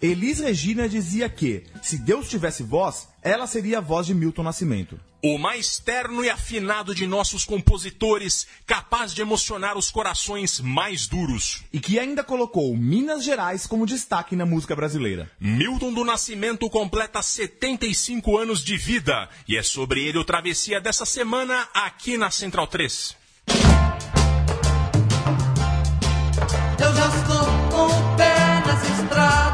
Elis Regina dizia que, se Deus tivesse voz, ela seria a voz de Milton Nascimento. O mais terno e afinado de nossos compositores, capaz de emocionar os corações mais duros. E que ainda colocou Minas Gerais como destaque na música brasileira. Milton do Nascimento completa 75 anos de vida. E é sobre ele o Travessia dessa semana aqui na Central 3. Eu já estou com o pé nessa estrada.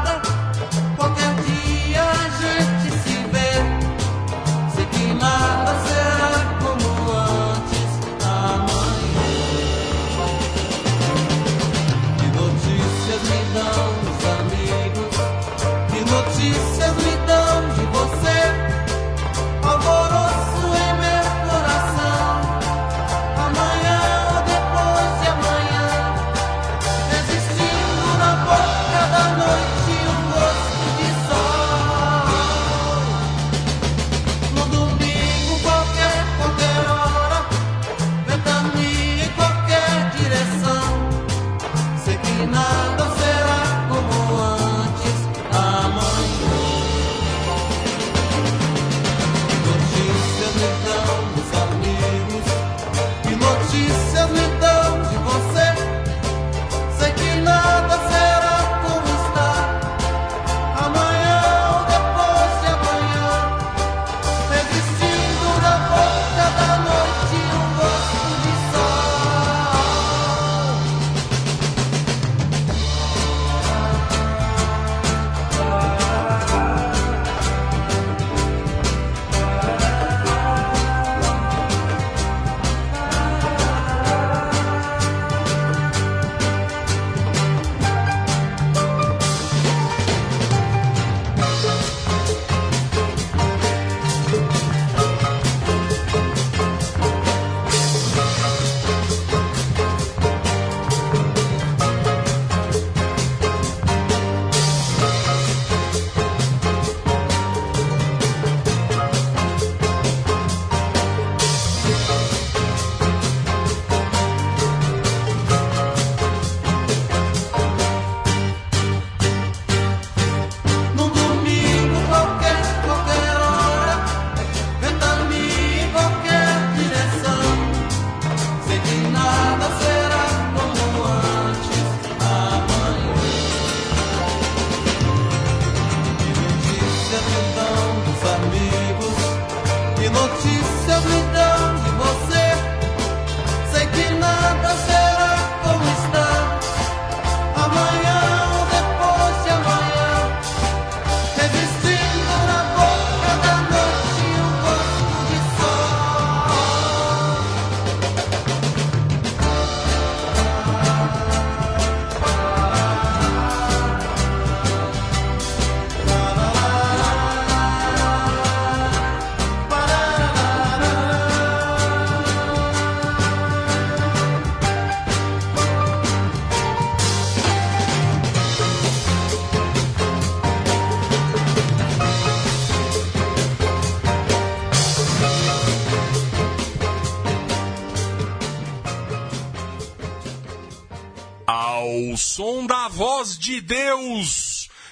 Voz de Deus.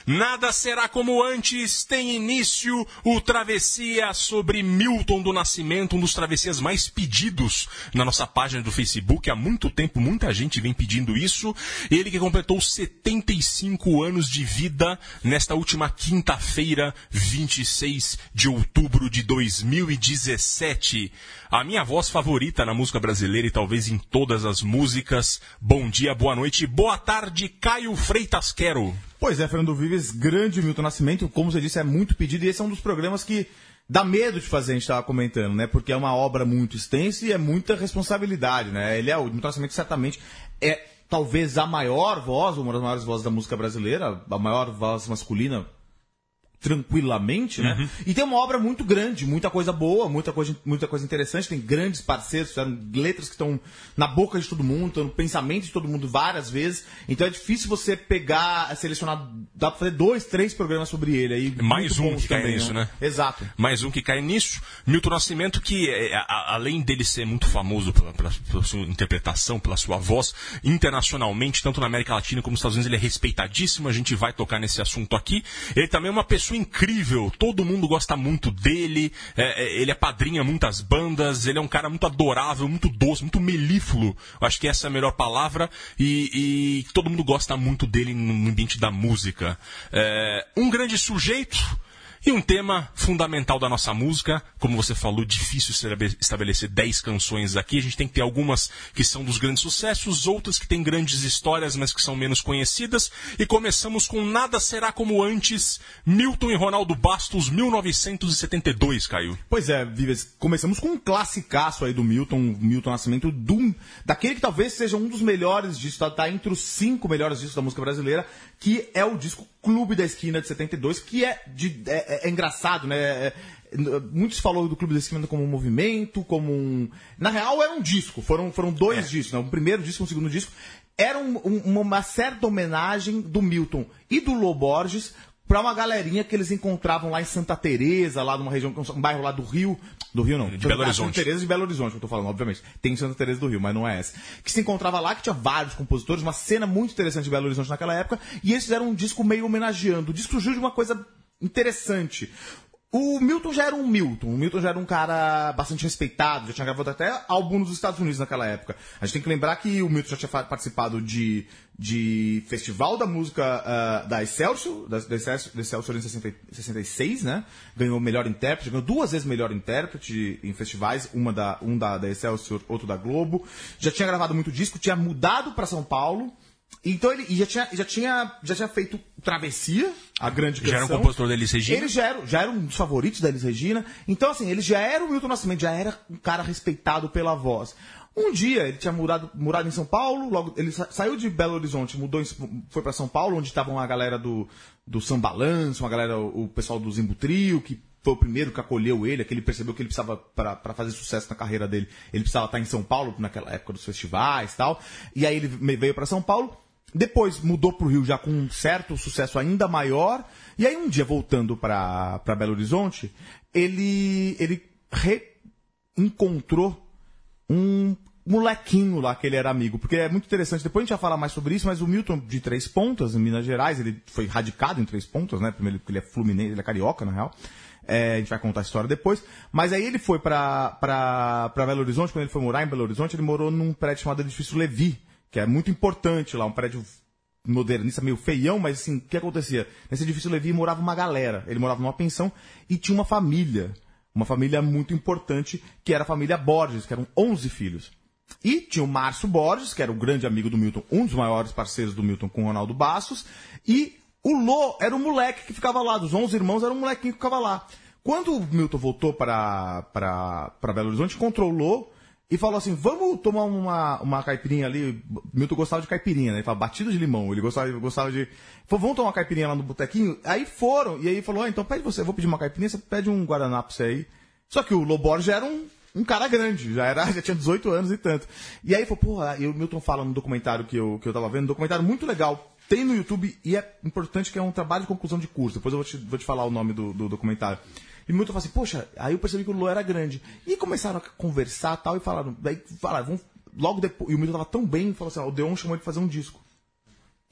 Nada será como antes, tem início o Travessia sobre Milton do Nascimento, um dos travessias mais pedidos na nossa página do Facebook. Há muito tempo, muita gente vem pedindo isso. Ele que completou 75 anos de vida nesta última quinta-feira, 26 de outubro de 2017. A minha voz favorita na música brasileira e talvez em todas as músicas. Bom dia, boa noite, boa tarde, Caio Freitas Quero. Pois é, Fernando Vives, grande Milton Nascimento, como você disse, é muito pedido e esse é um dos programas que dá medo de fazer, a gente estava comentando, né? Porque é uma obra muito extensa e é muita responsabilidade, né? Ele é o Milton Nascimento certamente é talvez a maior voz, uma das maiores vozes da música brasileira, a maior voz masculina tranquilamente, né? Uhum. E tem uma obra muito grande, muita coisa boa, muita coisa, muita coisa interessante, tem grandes parceiros, fizeram letras que estão na boca de todo mundo, estão no pensamento de todo mundo várias vezes. Então é difícil você pegar, selecionar, dá pra fazer dois, três programas sobre ele aí. Mais um que cai também, nisso, né? Exato. mais um que cai nisso. Milton Nascimento, que é, a- além dele ser muito famoso pela, pela- pela sua interpretação, pela sua voz, internacionalmente, tanto na América Latina como nos Estados Unidos, ele é respeitadíssimo. A gente vai tocar nesse assunto aqui. Ele também é uma pessoa incrível, todo mundo gosta muito dele. é, é, ele é padrinho a muitas bandas, ele é um cara muito adorável, muito doce, muito melífluo. Acho que essa é a melhor palavra. E, e todo mundo gosta muito dele no ambiente da música. É, um grande sujeito. E um tema fundamental da nossa música, como você falou, difícil estabe- estabelecer 10 canções aqui. A gente tem que ter algumas que são dos grandes sucessos, outras que têm grandes histórias, mas que são menos conhecidas. E começamos com Nada Será Como Antes, Milton e Ronaldo Bastos, 1972, Caio. Pois é, Vives, começamos com um classicaço aí do Milton, Milton Nascimento, do, daquele que talvez seja um dos melhores discos, tá, tá entre os cinco melhores discos da música brasileira, que é o disco Clube da Esquina de 72, que é, de, é, é- é engraçado, né? É- é- muitos falam do Clube da Esquina como um movimento, como um. Na real, era um disco, foram, foram dois discos, né? um primeiro disco e um segundo disco. Era um- um- uma certa homenagem do Milton e do Lô Borges pra uma galerinha que eles encontravam lá em Santa Teresa, lá numa região, um bairro lá do Rio, do Rio não, De Belo Horizonte. Santa Teresa de Belo Horizonte, que eu tô falando, obviamente. Tem Santa Teresa do Rio, mas não é essa. Que se encontrava lá, que tinha vários compositores, uma cena muito interessante de Belo Horizonte naquela época, e eles fizeram um disco meio homenageando. O disco surgiu de uma coisa interessante. O Milton já era um Milton. O Milton já era um cara bastante respeitado, já tinha gravado até álbum nos Estados Unidos naquela época. A gente tem que lembrar que o Milton já tinha participado de, de Festival da Música ah, da Excelsior, da, da Excelsior, da Excelsior em 60 66, né? Ganhou melhor intérprete, ganhou duas vezes melhor intérprete em festivais, uma da, um da, da Excelsior, outro da Globo. Já tinha gravado muito disco, tinha mudado para São Paulo. Então ele já tinha, já tinha, já tinha feito Travessia, a grande Já era um canção. compositor da Elis Regina? Ele já era, já era um dos favoritos da Elis Regina. Então, assim, ele já era o Milton Nascimento, já era um cara respeitado pela voz. Um dia ele tinha mudado, morado em São Paulo, logo ele sa- saiu de Belo Horizonte, mudou, em- foi para São Paulo, onde estavam a galera do, do Sambalanço, uma galera, o, o pessoal do Zimbo Trio, que foi o primeiro que acolheu ele, que ele percebeu que ele precisava, para fazer sucesso na carreira dele, ele precisava estar em São Paulo, naquela época dos festivais e tal. E aí ele veio para São Paulo, depois mudou pro Rio já com um certo sucesso ainda maior. E aí um dia, voltando para Belo Horizonte, ele, ele reencontrou um molequinho lá que ele era amigo. Porque é muito interessante, depois a gente vai falar mais sobre isso, mas o Milton de Três Pontas, em Minas Gerais, ele foi radicado em Três Pontas, né? Primeiro porque ele é fluminense, ele é carioca, na real. É, a gente vai contar a história depois. Mas aí ele foi pra Belo Horizonte, quando ele foi morar em Belo Horizonte, ele morou num prédio chamado Edifício Levi, que é muito importante lá, um prédio modernista, meio feião, mas assim, o que acontecia? Nesse edifício Levi morava uma galera. Ele morava numa pensão e tinha uma família. Uma família muito importante, que era a família Borges, que eram 11 filhos. E tinha o Márcio Borges, que era o grande amigo do Milton, um dos maiores parceiros do Milton com o Ronaldo Bastos. E o Lô era o moleque que ficava lá, dos 11 irmãos, era um molequinho que ficava lá. Quando o Milton voltou para Belo Horizonte, encontrou o Lô e falou assim: vamos tomar uma, uma caipirinha ali. Milton gostava de caipirinha, né? Ele falava batido de limão. Ele gostava, gostava de. Falou, vamos tomar uma caipirinha lá no botequinho? Aí foram, e aí falou: ah, então pede você, eu vou pedir uma caipirinha, você pede um Guaraná pra você aí. Só que o Lobor já era um, um cara grande, já, era, já tinha 18 anos e tanto. E aí falou, porra, e o Milton fala no documentário que eu, que eu tava vendo, um documentário muito legal. Tem no YouTube e é importante que é um trabalho de conclusão de curso. Depois eu vou te, vou te falar o nome do, do documentário. E o Milton falou assim, poxa, aí eu percebi que o Lô era grande. E começaram a conversar tal, e falaram, daí falaram, vamos, logo depois, e o Milton tava tão bem, falou assim, ó, o Deon chamou ele pra fazer um disco.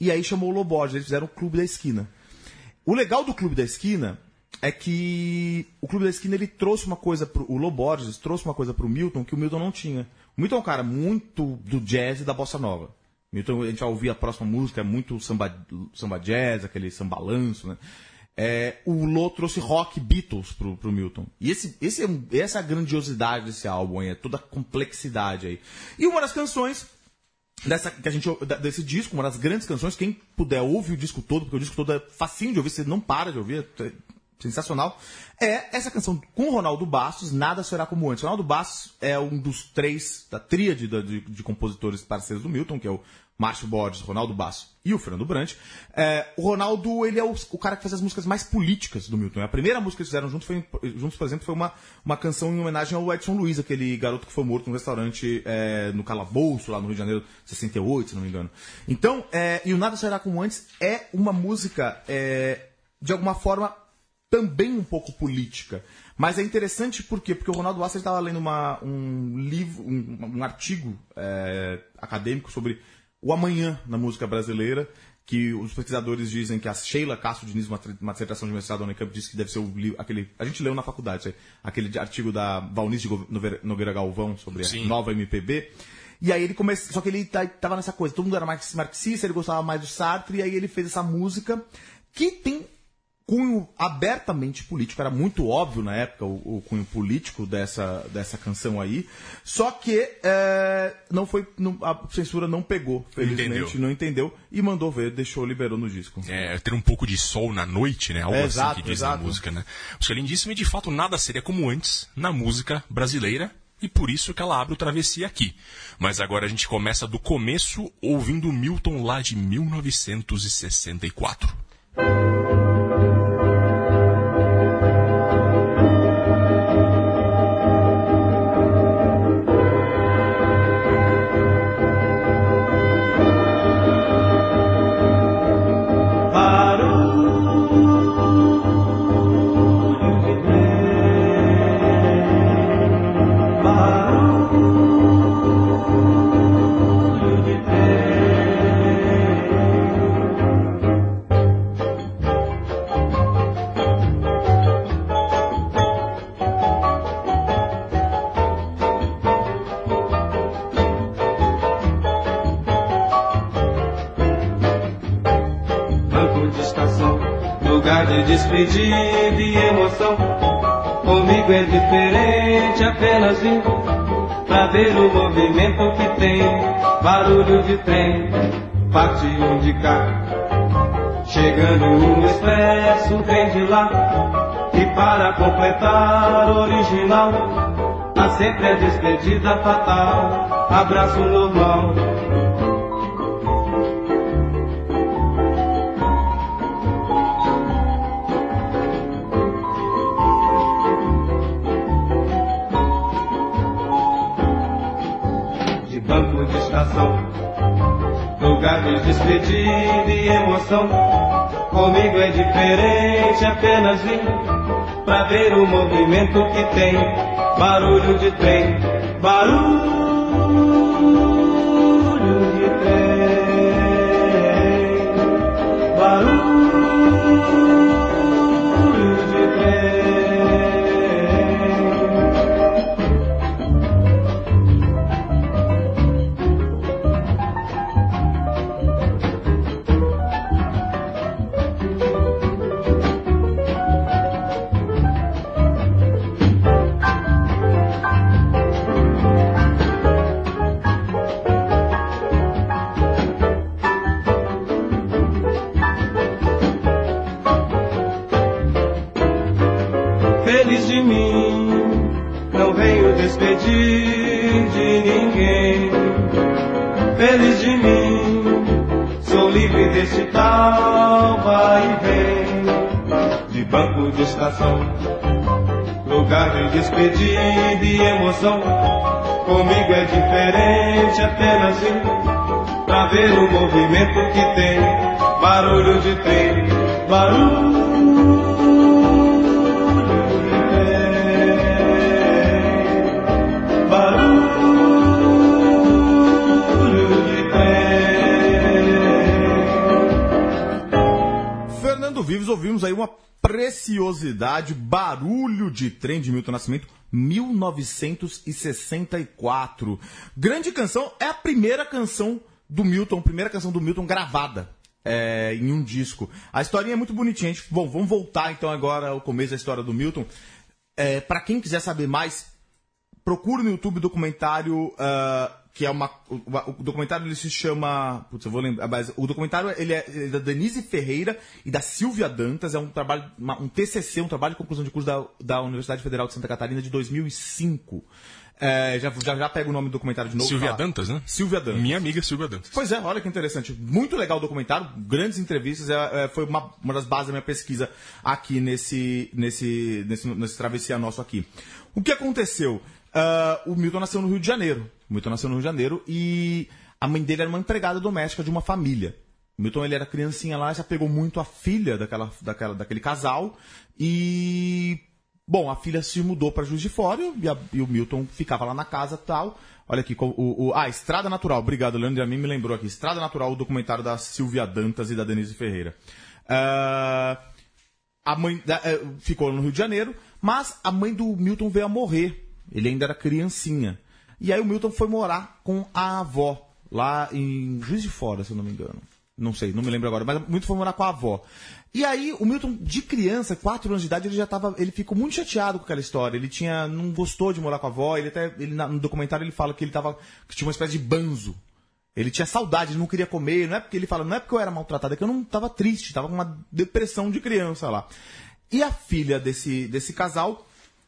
E aí chamou o Loborges, eles fizeram o Clube da Esquina. O legal do Clube da Esquina é que o Clube da Esquina ele trouxe uma coisa pro o Loborges trouxe uma coisa pro Milton que o Milton não tinha. O Milton é um cara muito do jazz e da bossa nova. Milton, a gente vai ouvir a próxima música, é muito samba, samba jazz, aquele sambalanço, né? É, o Lô trouxe rock Beatles pro, pro Milton. E esse, esse é, essa é a grandiosidade desse álbum, é toda a complexidade aí. E uma das canções dessa, que a gente, desse disco, uma das grandes canções, quem puder ouvir o disco todo, porque o disco todo é facinho de ouvir, você não para de ouvir, é sensacional, é essa canção com o Ronaldo Bastos, Nada Será Como Antes. Ronaldo Bastos é um dos três, da tríade de, de compositores parceiros do Milton, que é o Márcio Borges, Ronaldo Basso e o Fernando Brant. É, o Ronaldo, ele é o, o cara que faz as músicas mais políticas do Milton. A primeira música que eles fizeram juntos, foi, juntos por exemplo, foi uma, uma canção em homenagem ao Edson Luiz, aquele garoto que foi morto num restaurante é, no Calabouço, lá no Rio de Janeiro, 68, se não me engano. Então, é, e o Nada Será Como Antes é uma música, é, de alguma forma, também um pouco política. Mas é interessante por quê? Porque o Ronaldo Wasser estava lendo uma, um livro, um, um artigo é, acadêmico sobre o amanhã na música brasileira, que os pesquisadores dizem que a Sheila Castro Diniz, uma, dissertação de mestrado da Unicamp, disse que deve ser o livro, aquele, a gente leu na faculdade, aí, aquele artigo da Valnice Nogueira- Galvão sobre Sim. a nova MPB. E aí ele começa, só que ele tá- tava nessa coisa, todo mundo era marx- marxista, ele gostava mais do Sartre, e aí ele fez essa música que tem cunho abertamente político, era muito óbvio na época o, o cunho político dessa, dessa canção aí, só que é, não foi, não- a censura não pegou, felizmente, entendeu. não entendeu, e mandou ver, deixou, liberou no disco. É, ter um pouco de sol na noite, né? Algo É, assim exato, que diz exato. na música, né? Música lindíssima e de fato nada seria como antes na música brasileira e por isso que ela abre o Travessia aqui. Mas agora a gente começa do começo ouvindo Milton lá de 1964. Lugar de despedida e emoção. Comigo é diferente, apenas vim pra ver o movimento que tem. Barulho de trem, parte um de cá. Chegando um expresso, vem de lá. E para completar original, há sempre a despedida fatal. Abraço normal. Comigo é diferente, apenas vim pra ver o movimento que tem. Barulho de trem, barulho de trem, barulho de trem. Estação, lugar de despedida e emoção. Comigo é diferente, apenas vim pra ver o movimento que tem. Barulho de trem, Barulho barulho de trem de Milton Nascimento, 1964. Grande canção, é a primeira canção do Milton, primeira canção do Milton gravada. é, em um disco. A historinha é muito bonitinha. gente- bom, vamos voltar então agora ao começo da história do Milton. É, para quem quiser saber mais, procure no YouTube documentário ah, que é uma o, documentário ele se chama putz, eu vou lembrar mas o documentário ele é, ele é da Denise Ferreira e da Silvia Dantas é um trabalho uma- um TCC um trabalho de conclusão de curso da, da Universidade Federal de Santa Catarina de 2005 É, já, já, já pega o nome do documentário de novo. Silvia fala. Dantas, né? Silvia Dantas. Minha amiga Silvia Dantas. Pois é, olha que interessante. Muito legal o documentário, grandes entrevistas, é, é, foi uma, uma das bases da minha pesquisa aqui nesse, nesse, nesse, nesse travessia nosso aqui. O que aconteceu? Ah, o Milton nasceu no Rio de Janeiro. Milton nasceu no Rio de Janeiro e a mãe dele era uma empregada doméstica de uma família. Milton ele era criancinha lá, já pegou muito a filha daquela, daquela, daquele casal e Bom, a filha se mudou para Juiz de Fora e, a- e o Milton ficava lá na casa tal. Olha aqui, o, o- ah, Estrada Natural. Obrigado, Leandro. A mim me lembrou aqui. Estrada Natural, o documentário da Silvia Dantas e da Denise Ferreira. Ah, a mãe eh, ficou no Rio de Janeiro, mas a mãe do Milton veio a morrer. Ele ainda era criancinha. E aí o Milton foi morar com a avó, lá em Juiz de Fora, se eu não me engano. Não sei, não me lembro agora, mas o Milton foi morar com a avó. E aí, o Milton, de criança, 4 anos de idade, ele já tava. Ele ficou muito chateado com aquela história. Ele tinha. não gostou de morar com a avó. Ele até. Ele, no documentário ele fala que ele tava. que tinha uma espécie de banzo. Ele tinha saudade, ele não queria comer. Não é porque ele fala, não é porque eu era maltratado, é que eu não tava triste, tava com uma depressão de criança lá. E a filha desse, desse casal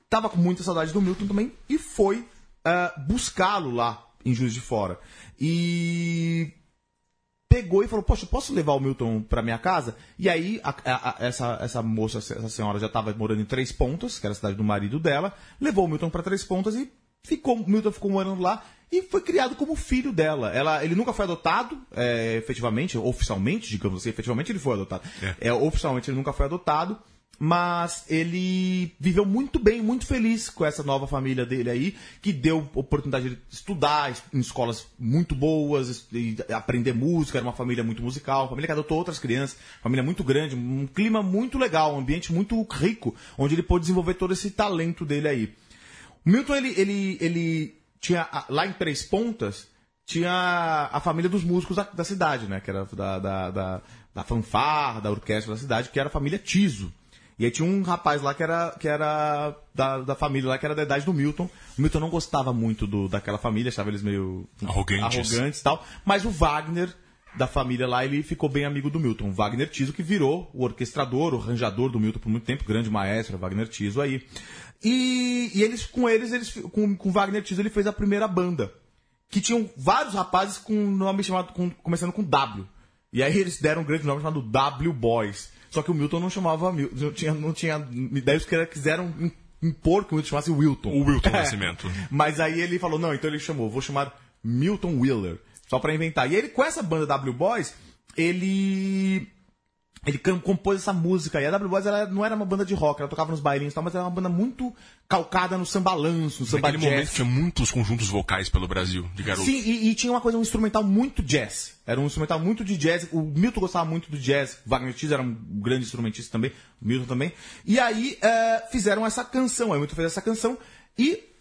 tava com muita saudade do Milton também e foi ah, buscá-lo lá em Juiz de Fora. E pegou e falou: Poxa, posso levar o Milton pra minha casa? E aí, a- a- a- essa, essa moça, essa senhora já estava morando em Três Pontas, que era a cidade do marido dela, levou o Milton pra Três Pontas e ficou, Milton ficou morando lá e foi criado como filho dela. Ela, ele nunca foi adotado, é, efetivamente, oficialmente, digamos assim, efetivamente ele foi adotado. É. É, oficialmente ele nunca foi adotado. Mas ele viveu muito bem, muito feliz com essa nova família dele aí, que deu oportunidade de estudar es- em escolas muito boas, aprender música, era uma família muito musical, família que adotou outras crianças, família muito grande, um clima muito legal, um ambiente muito rico, onde ele pôde desenvolver todo esse talento dele aí. O Milton, ele, ele, ele tinha, lá em Três Pontas, tinha a família dos músicos da, da cidade, né? Que era da, da, da, da fanfarra, da orquestra da cidade, que era a família Tiso. E aí tinha um rapaz lá que era, que era da, da família lá, que era da idade do Milton. O Milton não gostava muito do, daquela família, achava eles meio Arrogantes. arrogantes e tal. Mas o Wagner, da família lá, ele ficou bem amigo do Milton. O Wagner Tiso, que virou o orquestrador, o arranjador do Milton por muito tempo, grande maestro, Wagner Tiso aí. E, e eles, com eles, eles, com, com o Wagner Tiso, ele fez a primeira banda. Que tinham vários rapazes com nome chamado, com- começando com W. E aí eles deram um grande nome chamado W Boys. Só que o Milton não chamava Milton, não tinha, não tinha, os caras quiseram im- impor que o Milton chamasse Wilton. O Wilton. Nascimento. Mas aí ele falou, não, então ele chamou, vou chamar Milton Wheeler, só pra inventar. E ele, com essa banda W Boys, ele ele compôs essa música. E a W Boys ela não era uma banda de rock, ela tocava nos bailinhos e tal, mas era uma banda muito calcada no sambalanço, no samba Naquele jazz. momento tinha muitos conjuntos vocais pelo Brasil, de garotos. Sim, e, e tinha uma coisa, um instrumental muito jazz. Era um instrumental muito de jazz. O Milton gostava muito do jazz. O Wagner Tiso era um grande instrumentista também. O Milton também. E aí eh, fizeram essa canção. Aí o Milton fez essa canção. E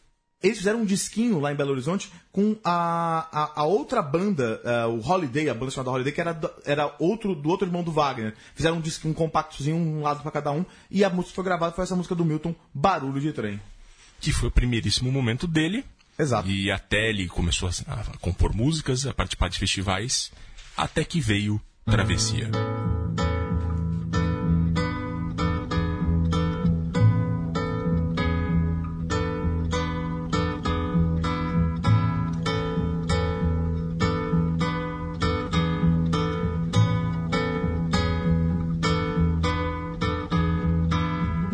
eles fizeram um disquinho lá em Belo Horizonte com a, a, a outra banda, eh, o Holiday, a banda chamada Holiday, que era, do- era outro, do outro irmão do Wagner. Fizeram um disquinho, um compactozinho, um lado pra cada um. E a música que foi gravada foi essa música do Milton, Barulho de Trem. Que foi o primeiríssimo momento dele. Exato. E até ele começou a, a compor músicas, a participar de festivais, até que veio Travessia.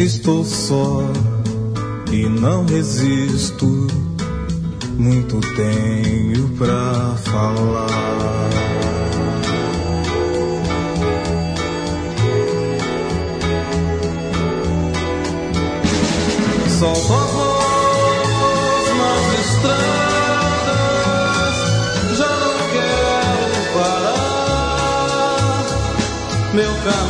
Estou só e não resisto. Muito tenho pra falar. Solto a voz nas estradas, já não quero parar. Meu caminho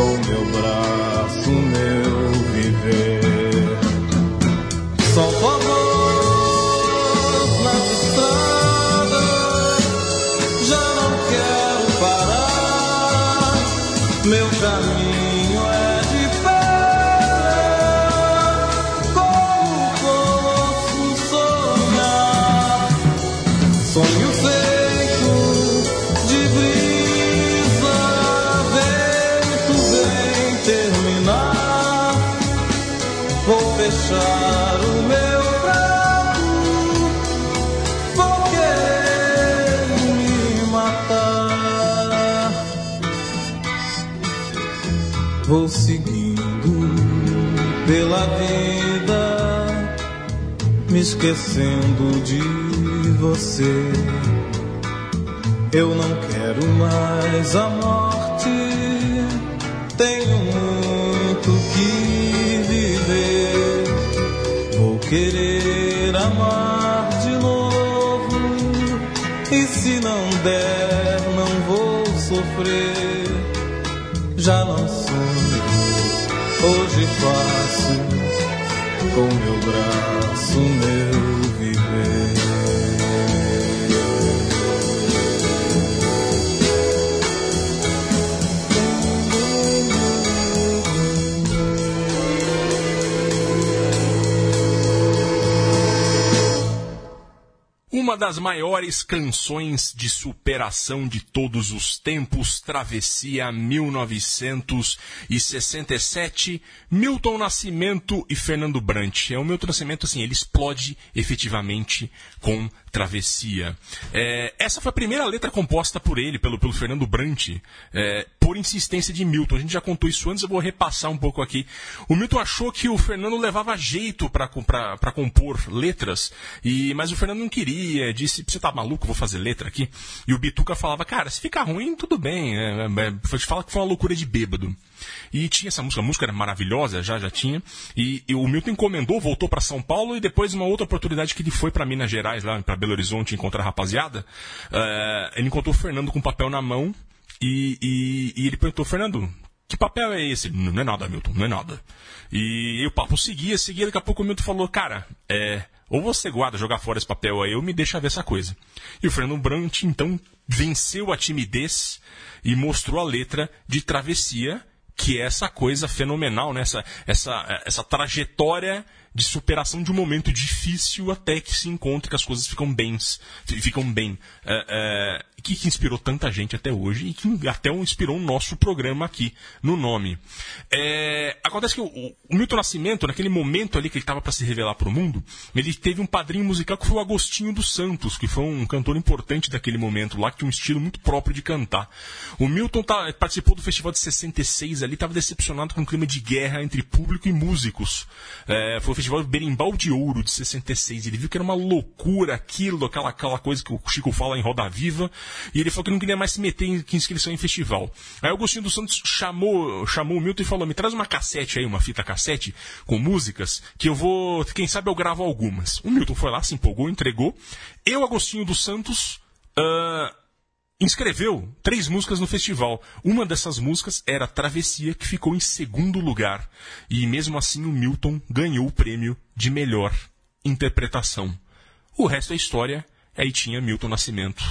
com meu braço meu viver. Solto a fechar o meu prato, vou querer me matar. Vou seguindo pela vida, me esquecendo de você. Eu não quero mais a não vou sofrer. Já não sonho, hoje faço com meu braço meu Uma das maiores canções de superação de todos os tempos, Travessia 1967, Milton Nascimento e Fernando Brant. É o Milton Nascimento, assim, ele explode efetivamente com Travessia. É, essa foi a primeira letra composta por ele, pelo, pelo Fernando Brant, é, por insistência de Milton. A gente já contou isso antes, eu vou repassar um pouco aqui. O Milton achou que o Fernando levava jeito para compor letras, e, mas o Fernando não queria, disse, você tá maluco, vou fazer letra aqui? E o Bituca falava, cara, se ficar ruim, tudo bem, é, é, fala que foi uma loucura de bêbado. E tinha essa música, a música era maravilhosa, já, já tinha, e, e o Milton encomendou, voltou para São Paulo, e depois uma outra oportunidade que ele foi para Minas Gerais, lá para Belo Horizonte, encontrar a rapaziada, uh, ele encontrou o Fernando com papel na mão, e, e, e ele perguntou, Fernando, que papel é esse? Não é nada, Milton, não é nada. E, e o papo seguia, seguia, daqui a pouco o Milton falou, cara, é, ou você guarda, jogar fora esse papel aí, ou me deixa ver essa coisa. E o Fernando Brant, então, venceu a timidez e mostrou a letra de Travessia, que é essa coisa fenomenal, né? essa, essa, essa trajetória de superação de um momento difícil até que se encontre que as coisas ficam bens, ficam bem. É, é, que, que, inspirou tanta gente até hoje e que até inspirou o nosso programa aqui no nome. É, acontece que o, o, Milton Nascimento, naquele momento ali que ele estava para se revelar para o mundo, ele teve um padrinho musical que foi o Agostinho dos Santos, que foi um cantor importante daquele momento lá, que tinha um estilo muito próprio de cantar. O Milton tá, participou do festival de 66 ali, estava decepcionado com o clima de guerra entre público e músicos. É, foi o festival Berimbau de Ouro de 66. Ele viu que era uma loucura aquilo, aquela, aquela coisa que o Chico fala em Roda Viva. E ele falou que não queria mais se meter em inscrição em festival. Aí o Agostinho dos Santos chamou, chamou o Milton e falou: me traz uma cassete aí, uma fita cassete com músicas, que eu vou, quem sabe eu gravo algumas. O Milton foi lá, se empolgou, entregou. Eu, Agostinho dos Santos, uh, inscreveu três músicas no festival. Uma dessas músicas era Travessia, que ficou em segundo lugar. E mesmo assim o Milton ganhou o prêmio de melhor interpretação. O resto é história. Aí tinha Milton Nascimento.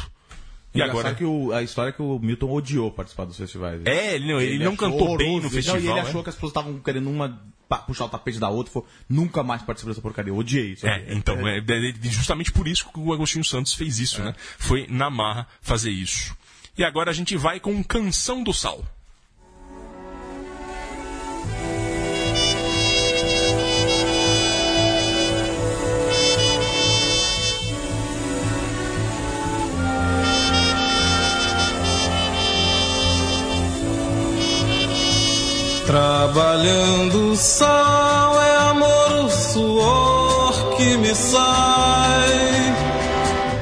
E agora que o, a história é que o Milton odiou participar dos festivais. É, ele não, ele ele não cantou bem no festival. Não, e ele né? achou que as pessoas estavam querendo uma puxar o tapete da outra, falou, nunca mais participa dessa porcaria. Eu odiei isso. É, então, é, é, justamente por isso que o Agostinho Santos fez isso, né? Foi na marra fazer isso. E agora a gente vai com Canção do Sal. Trabalhando o sol é amor, o suor que me sai.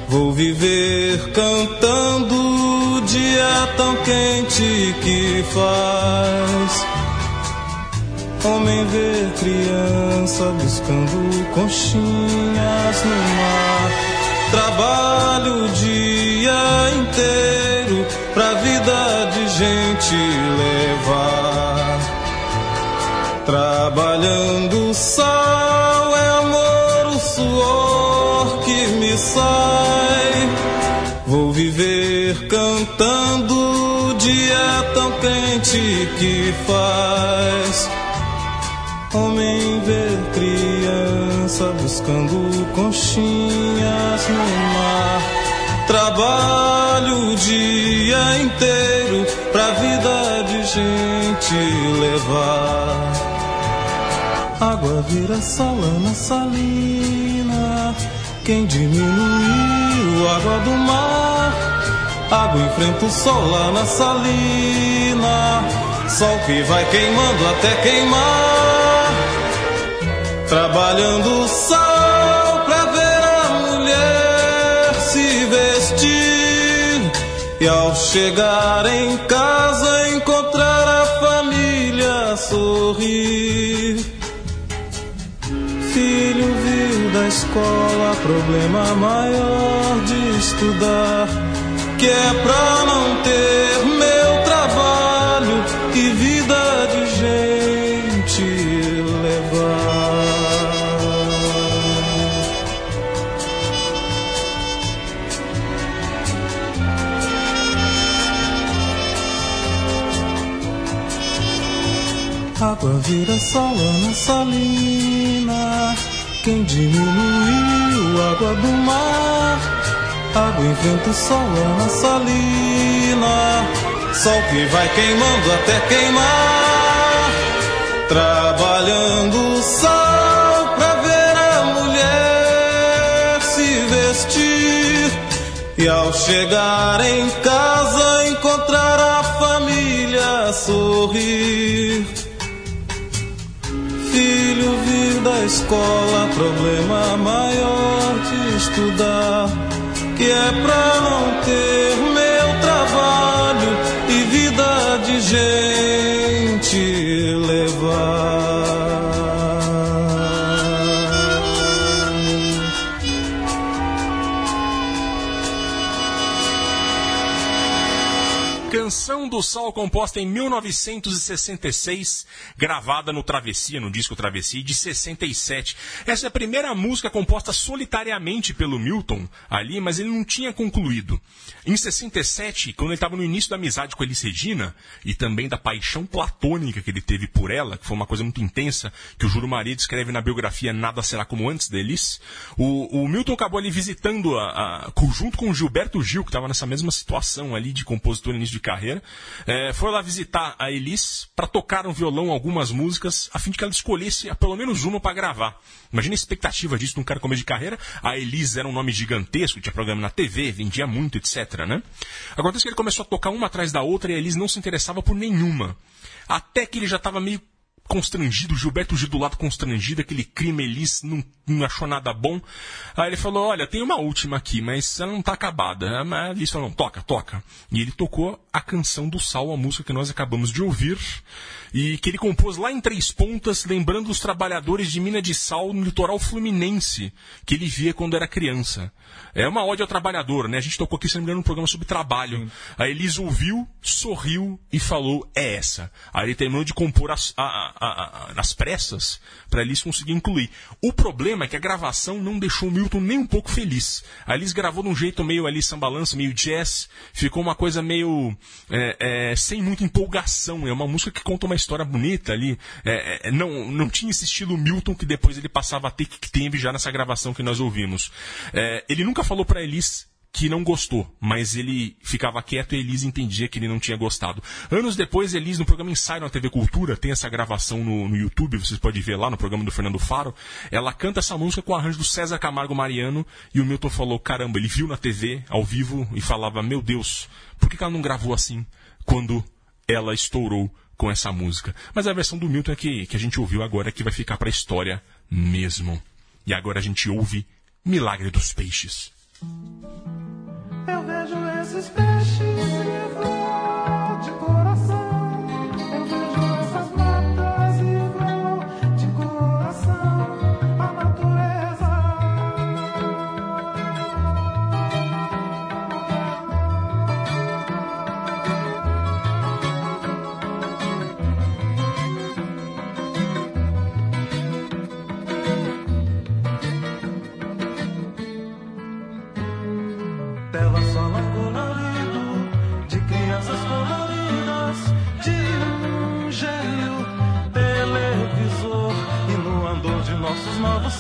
Vou viver cantando o dia tão quente que faz. Homem vê criança buscando conchinhas no mar. Trabalho o dia inteiro pra vida de gente levar. Trabalhando o sol é amor, o suor que me sai. Vou viver cantando o dia tão quente que faz. Homem ver criança buscando conchinhas no mar. Trabalho o dia inteiro pra vida de gente levar. Água vira salana salina. Quem diminuiu água do mar? Água enfrenta o sol lá na salina. Sol que vai queimando até queimar. Trabalhando o sol pra ver a mulher se vestir. E ao chegar em casa escola problema maior de estudar. Que é pra não ter meu trabalho e vida de gente levar. Água vira salana salina. Quem diminuiu água do mar? Água enfrenta o sol na salina. Sol que vai queimando até queimar. Trabalhando o sol pra ver a mulher se vestir. E ao chegar em casa encontrar a família sorrir. Da escola, problema maior de estudar. Que é pra não ter meu trabalho e vida de gente do Sol, composta em 1966, gravada no Travessia, no disco Travessia, de 67. Essa é a primeira música composta solitariamente pelo Milton ali, mas ele não tinha concluído. Em 67, quando ele estava no início da amizade com Elis Regina, e também da paixão platônica que ele teve por ela, que foi uma coisa muito intensa, que o Juro Maria descreve na biografia Nada Será Como Antes da Elis, o, o Milton acabou ali visitando, a, a, junto com o Gilberto Gil, que estava nessa mesma situação ali de compositor no início de carreira, é, foi lá visitar a Elis para tocar no violão algumas músicas, a fim de que ela escolhesse pelo menos uma para gravar. Imagina a expectativa disso num cara começo de carreira. A Elis era um nome gigantesco, tinha programa na TV, vendia muito, etc. Né? Acontece que ele começou a tocar uma atrás da outra e a Elis não se interessava por nenhuma. Até que ele já estava meio constrangido, Gilberto Gil do lado constrangido, aquele crime Elis não, não achou nada bom. Aí ele falou, olha, tem uma última aqui, mas ela não tá acabada. Mas a Elis falou, não, toca, toca. E ele tocou a canção do Sal, a música que nós acabamos de ouvir, e que ele compôs lá em Três Pontas, lembrando os trabalhadores de mina de sal no litoral fluminense, que ele via quando era criança. É uma ódio ao trabalhador, né? A gente tocou aqui, se não me engano, um programa sobre trabalho. A Elis ouviu, sorriu e falou, é essa. Aí ele terminou de compor as, a, a, a, nas pressas para Elis conseguir incluir. O problema é que a gravação não deixou o Milton nem um pouco feliz. A Elis gravou de um jeito meio ali sambalança, meio jazz, ficou uma coisa meio é, é, sem muita empolgação. É uma música que conta uma história bonita ali. É, é, não, não tinha esse estilo Milton que depois ele passava a ter que teve já nessa gravação que nós ouvimos. É, ele nunca falou para Elis que não gostou, mas ele ficava quieto e Elis entendia que ele não tinha gostado. Anos depois, Elis, no programa Ensaio na TV Cultura, tem essa gravação no, no YouTube, vocês podem ver lá no programa do Fernando Faro, ela canta essa música com o arranjo do César Camargo Mariano, e o Milton falou, caramba, ele viu na TV, ao vivo, e falava, meu Deus, por que, que ela não gravou assim, quando ela estourou com essa música. Mas a versão do Milton é que, que a gente ouviu agora que vai ficar pra história mesmo. E agora a gente ouve Milagre dos Peixes. Eu vejo esses peixes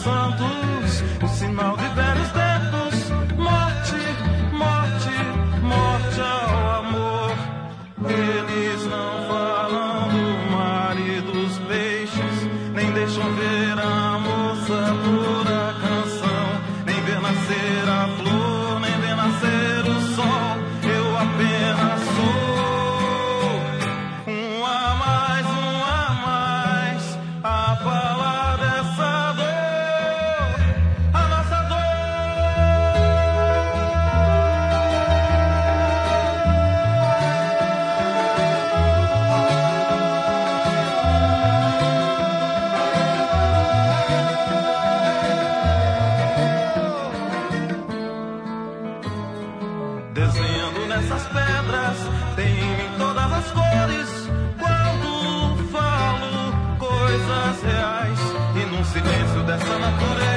santos o sinal de velhos cores. Quando falo coisas reais, e num silêncio dessa natureza,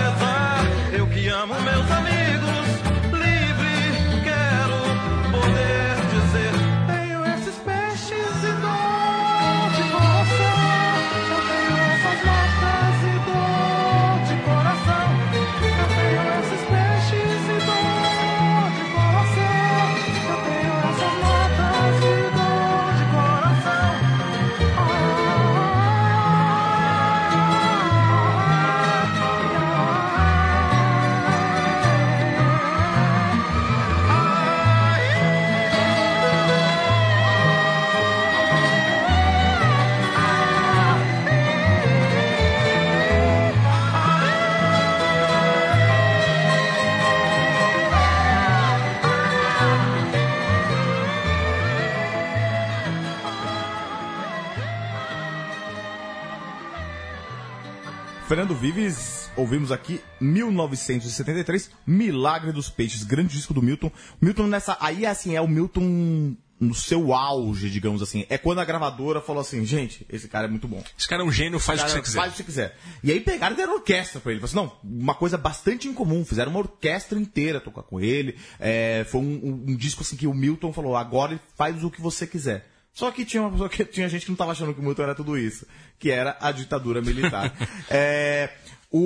Fernando Vives, ouvimos aqui 1973, Milagre dos Peixes, grande disco do Milton. Milton nessa. Aí assim, é o Milton no seu auge, digamos assim. É quando a gravadora falou assim, gente, esse cara é muito bom. Esse cara é um gênio, faz o que você quiser. Faz o que você quiser. E aí pegaram e deram orquestra pra ele. Falaram assim, não, uma coisa bastante incomum. Fizeram uma orquestra inteira tocar com ele. É, foi um, um- um disco assim que o Milton falou, agora faz o que você quiser. Só que tinha, uma pessoa que tinha gente que não estava achando que o Milton era tudo isso, que era a ditadura militar. É, o,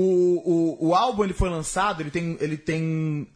o, o álbum ele foi lançado, ele tem, ele tem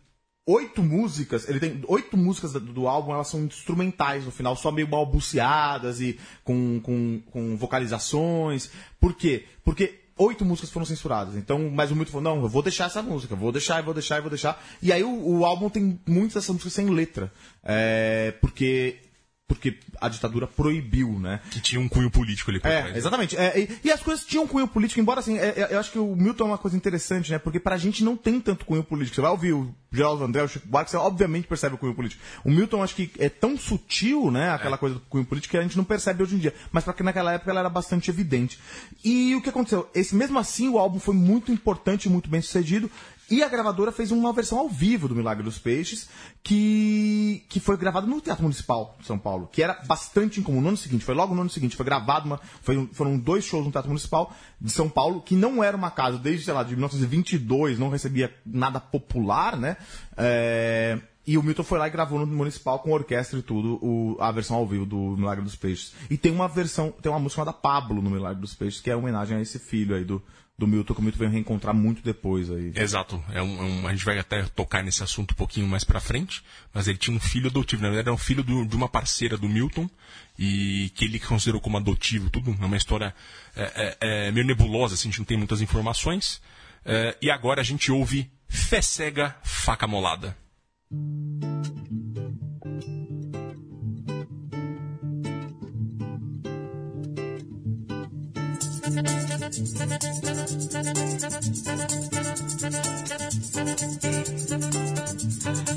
oito músicas, ele tem oito músicas do, do álbum, elas são instrumentais no final, só meio balbuciadas e com, com, com vocalizações. Por quê? Porque oito músicas foram censuradas. Então, mas o Milton falou, não, eu vou deixar essa música, vou deixar, vou deixar, vou deixar. E aí o, o álbum tem muitas dessas músicas sem letra. É, porque porque a ditadura proibiu, né? Que tinha um cunho político ali por É, trás. exatamente. É, e, e as coisas tinham cunho político, embora assim, é, é, eu acho que o Milton é uma coisa interessante, né? Porque pra gente não tem tanto cunho político. Você vai ouvir o Geraldo André, o Chico Buarque, você obviamente percebe o cunho político. O Milton, acho que é tão sutil, né? Aquela coisa do cunho político que a gente não percebe hoje em dia. Mas pra que naquela época ela era bastante evidente. E o que aconteceu? Esse, mesmo assim, o álbum foi muito importante e muito bem sucedido. E a gravadora fez uma versão ao vivo do Milagre dos Peixes, que, que foi gravada no Teatro Municipal de São Paulo, que era bastante incomum. No ano seguinte, foi logo no ano seguinte, foi gravado, uma, foi, foram dois shows no Teatro Municipal de São Paulo, que não era uma casa, desde, sei lá, de 1922, não recebia nada popular, né? É, e o Milton foi lá e gravou no Municipal com orquestra e tudo, o- a versão ao vivo do Milagre dos Peixes. E tem uma versão, tem uma música chamada Pablo no Milagre dos Peixes, que é homenagem a esse filho aí do, do Milton, que o Milton veio reencontrar muito depois aí. Exato. É um, é um- a gente vai até tocar nesse assunto um pouquinho mais pra frente, mas ele tinha um filho adotivo. Na verdade, era um filho do- de uma parceira do Milton, e que ele considerou como adotivo, tudo. É uma história é, é, é meio nebulosa, assim, a gente não tem muitas informações. É, e agora a gente ouve Fé Cega, Faca Molada.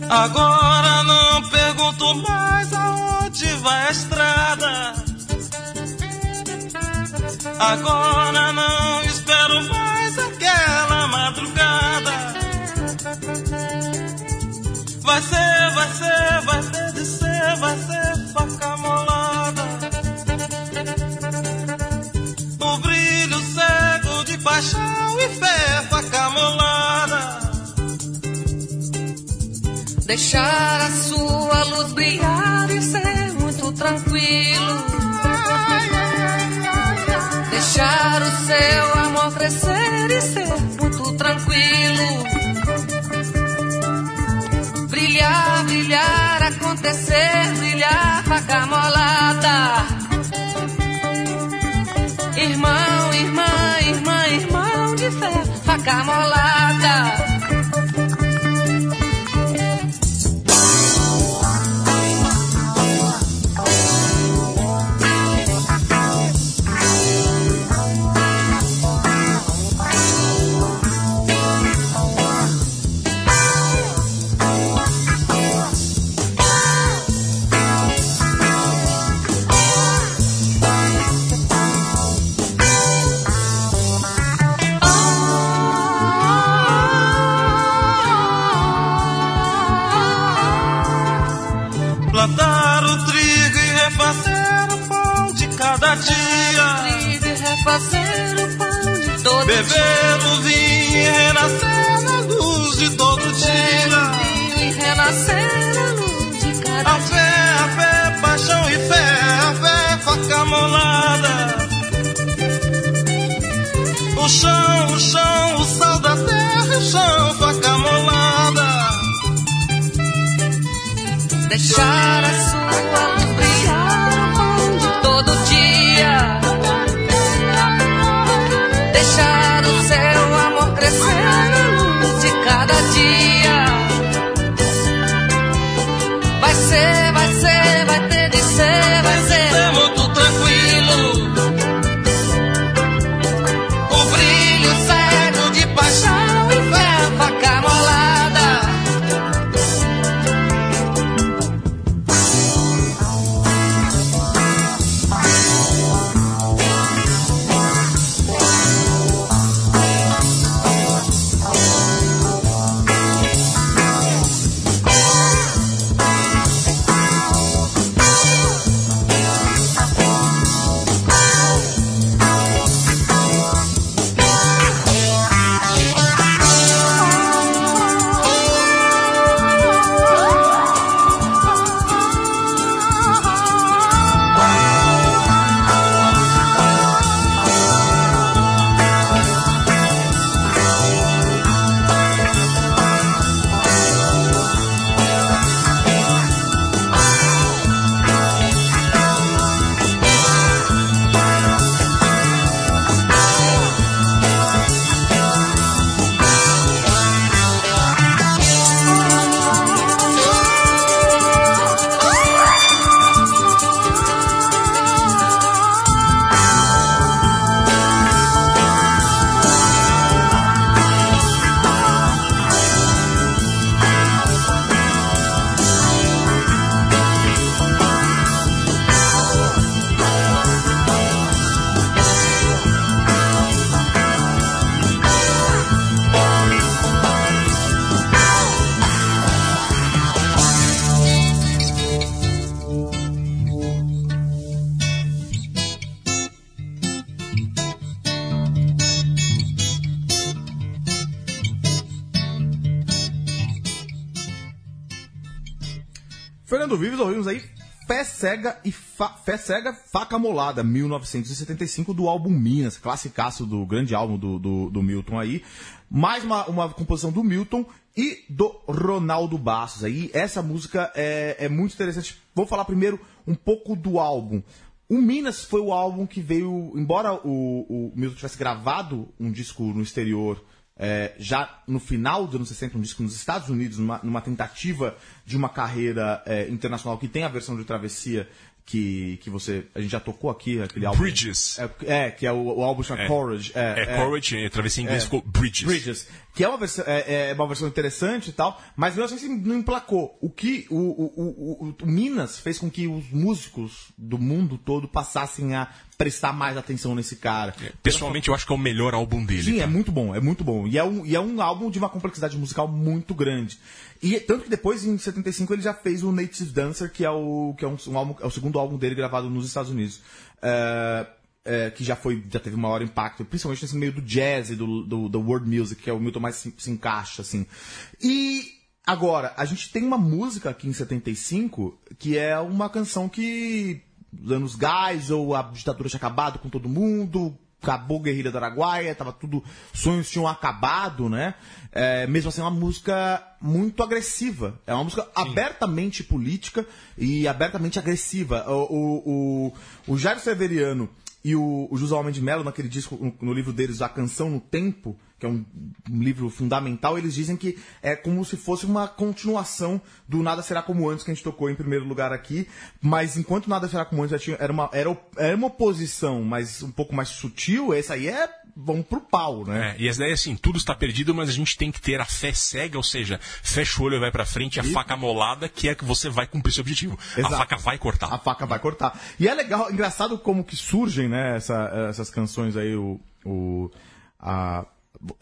Agora não pergunto mais aonde vai a estrada. Agora não espero mais aquela madrugada. Vai ser, vai ser, vai ter de ser, vai ser faca molada. Paixão e fé, faca molada. Deixar a sua luz brilhar e ser muito tranquilo. Deixar o seu amor crescer e ser muito tranquilo. Brilhar, brilhar, acontecer, brilhar, faca molada. Cega, Faca Molada, 1975, do álbum Minas, classicaço do grande álbum do, do, do Milton aí. Mais uma, uma composição do Milton e do Ronaldo Bastos aí. Essa música é, é muito interessante. Vou falar primeiro um pouco do álbum. O Minas foi o álbum que veio, embora o, o Milton tivesse gravado um disco no exterior é, já no final dos anos 60, um disco nos Estados Unidos, numa, numa tentativa de uma carreira é, internacional que tem a versão de Travessia, que, que você. A gente já tocou aqui, aquele álbum. Bridges. É, é, que é o, o álbum chama É. Courage. É, Courage, é, travessia em inglês É. ficou Bridges. Bridges. Que é uma versão, é, é uma versão interessante e tal, mas mesmo assim não emplacou. O que o, o, o, o- Minas fez com que os músicos do mundo todo passassem a prestar mais atenção nesse cara. Pessoalmente, eu acho que é o melhor álbum dele. Sim, tá? é muito bom, é muito bom. E é, um, e é um álbum de uma complexidade musical muito grande. E tanto que depois, em 75, ele já fez o Native Dancer, que é o, que é um, um álbum, é o segundo álbum dele gravado nos Estados Unidos. É, é, que já foi, já teve maior impacto, principalmente nesse meio do jazz e do, do, do world music, que é o Milton mais se, se encaixa, assim. E agora, a gente tem uma música aqui em 75 que é uma canção que os anos Geisel, a ditadura tinha acabado com todo mundo, acabou a guerrilha do Araguaia, tava tudo, sonhos tinham acabado, né? É, mesmo assim, é uma música muito agressiva. É uma música abertamente política e abertamente agressiva. O, o, o, o Jairo Severiano e o, o José de Mello, naquele disco, no, no livro deles, A Canção no Tempo, que é um, um livro fundamental, eles dizem que é como se fosse uma continuação do Nada Será Como Antes, que a gente tocou em primeiro lugar aqui. Mas enquanto Nada Será Como Antes tinha, era, uma, era, era uma oposição, mas um pouco mais sutil, esse aí é. Vamos pro pau, né? É, e essa daí, assim, tudo está perdido, mas a gente tem que ter a fé cega, ou seja, fecha o olho e vai pra frente, a faca molada, que é que você vai cumprir seu objetivo. Exato. A faca vai cortar. A faca vai cortar. E é legal, engraçado como que surgem, né, essa- essas canções aí, o, o- a-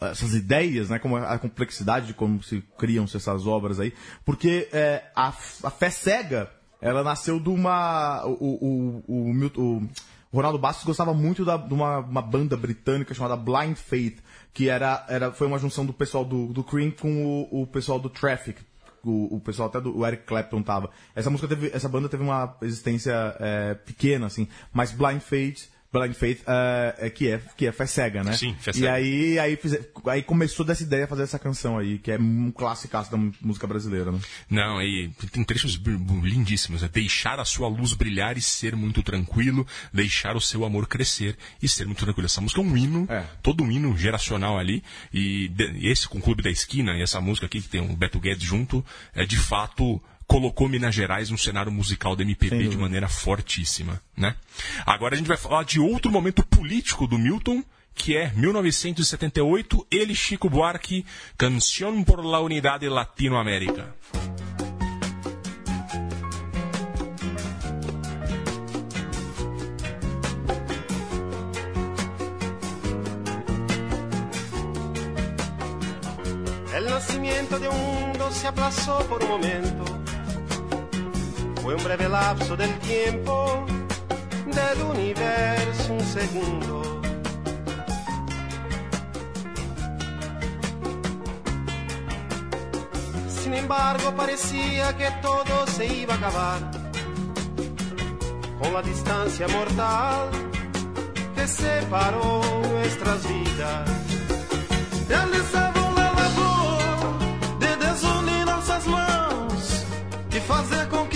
essas ideias, né, como a complexidade de como se criam-se essas obras aí, porque é, a, a fé cega, ela nasceu de uma, o, o, o, Milton- o Ronaldo Bastos gostava muito da- de uma, uma banda britânica chamada Blind Faith, que era, era, foi uma junção do pessoal do, do Cream com o, o pessoal do Traffic, o, o pessoal até do o Eric Clapton tava. Essa música teve, essa banda teve uma existência é, pequena, assim, mas Blind Faith, Blind Faith é, é que é que é fé cega, né? Sim, fé E cega. aí aí, fize- aí começou dessa ideia fazer essa canção aí, que é um clássicaço da música brasileira, né? Não, e tem trechos lindíssimos. É deixar a sua luz brilhar e ser muito tranquilo, deixar o seu amor crescer e ser muito tranquilo. Essa música é um hino, É. todo um hino geracional ali. E e esse com o Clube da Esquina, e essa música aqui que tem o Beto Guedes junto, é de fato colocou Minas Gerais no cenário musical da MPB de maneira fortíssima, né? Agora a gente vai falar de outro momento político do Milton, que é 1978, ele Chico Buarque, Canción por la Unidade Latinoamérica. El nacimiento de un mundo se aplazó por un momento. Fue un breve lapso del tiempo, del universo un segundo. Sin embargo, parecía que todo se iba a acabar. Con la distancia mortal que separó nuestras vidas. Realizavam a labor de desunir nossas mãos e fazer com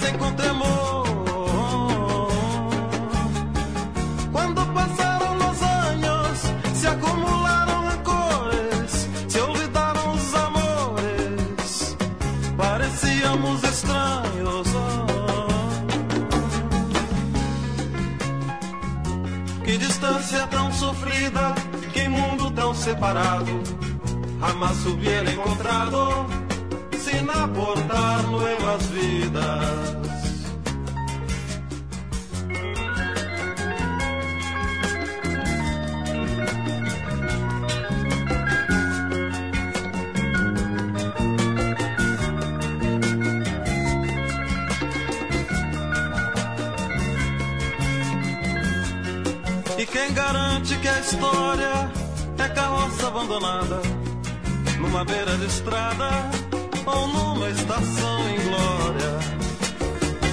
mirassem com temor. Quando passaram os anos, se acumularam rancores, se olvidaram os amores, parecíamos estranhos. Que distância tão sofrida, que mundo tão separado. Jamás hubiera encontrado aportar nuevas vidas. E quem garante que a história é carroça abandonada numa beira de estrada ou numa estação em glória?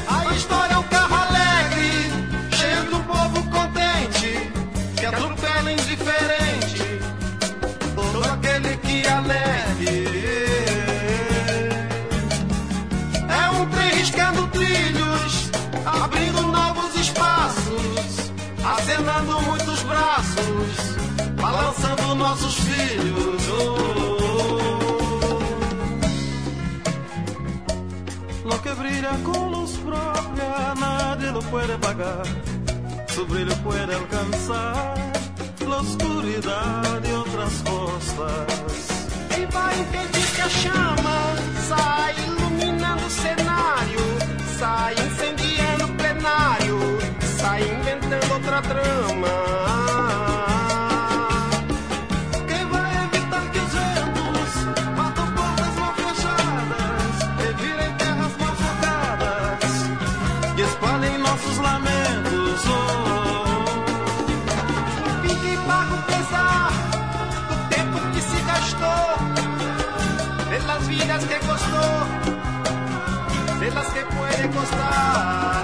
A história é um carro alegre, cheio um povo contente, que atropela indiferente todo aquele que alegre. É um trem riscando trilhos, abrindo novos espaços, acenando muitos braços, balançando nossos filhos. Brilla con luz propia, nadie lo puede pagar. Su brillo puede alcanzar la oscuridad de otras costas. E vai impedir que a chama sai iluminando o cenário, sai incendiando o plenário, sai inventando outra trama. Vidas que costou, pelas que puede costar.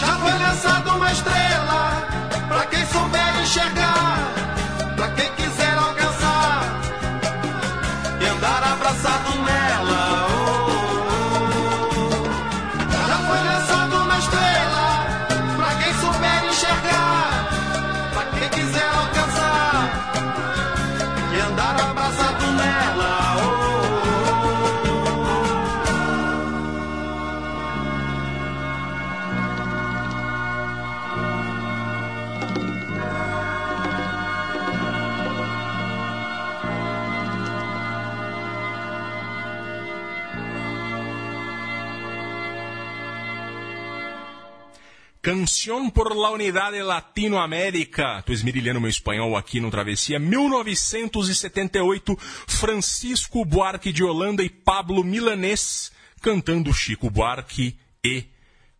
Já foi lançada uma estrela pra quem souber enxergar, Por la Unidade Latinoamérica. Tô esmerilhando meu espanhol aqui no Travessia. 1978, Francisco Buarque de Holanda e Pablo Milanês cantando Chico Buarque e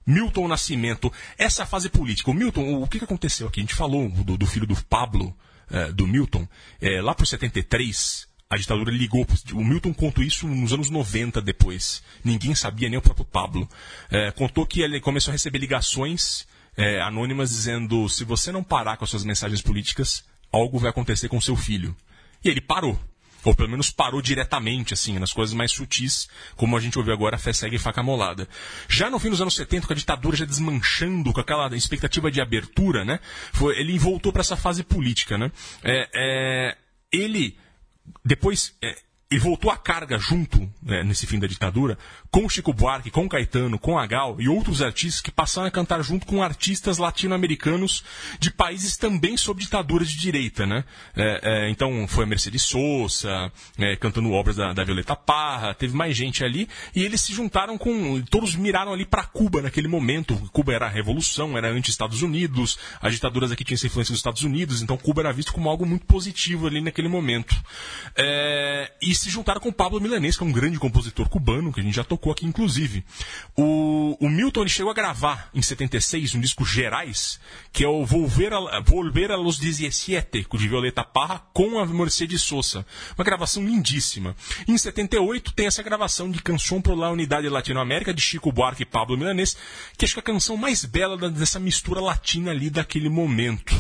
Milton Nascimento. Essa fase política. O Milton, o que, aconteceu aqui? A gente falou do, do filho do Pablo, eh, do Milton. Eh, lá por 73, a ditadura ligou. O Milton contou isso nos anos 90 depois. Ninguém sabia, nem o próprio Pablo. Eh, contou que ele começou a receber ligações eh, anônimas dizendo: se você não parar com as suas mensagens políticas, algo vai acontecer com seu filho. E ele parou. Ou pelo menos parou diretamente, assim, nas coisas mais sutis, como a gente ouviu agora, a fé segue faca molada. Já no fim dos anos 70, com a ditadura já desmanchando, com aquela expectativa de abertura, né? Foi, ele voltou para essa fase política, né? É, é, ele depois ele voltou à carga junto né, nesse fim da ditadura com Chico Buarque, com Caetano, com a Gal e outros artistas que passaram a cantar junto com artistas latino-americanos de países também sob ditaduras de direita, né? É, é, então foi a Mercedes Sosa é, cantando obras da, da Violeta Parra, teve mais gente ali e eles se juntaram com todos miraram ali para Cuba naquele momento. Cuba era a revolução, era anti-Estados Unidos, as ditaduras aqui tinham essa influência dos Estados Unidos, então Cuba era visto como algo muito positivo ali naquele momento. É, e se juntaram com o Pablo Milanês, que é um grande compositor cubano, que a gente já tocou aqui, inclusive. O, o Milton chegou a gravar em 76 um disco Gerais, que é o Volver a, Volver a los 17, de Violeta Parra, com a Mercedes Sosa. Uma gravação lindíssima. Em 78 tem essa gravação de Canção por la Unidade Latinoamérica, de Chico Buarque e Pablo Milanês, que acho que é a canção mais bela dessa mistura latina ali daquele momento.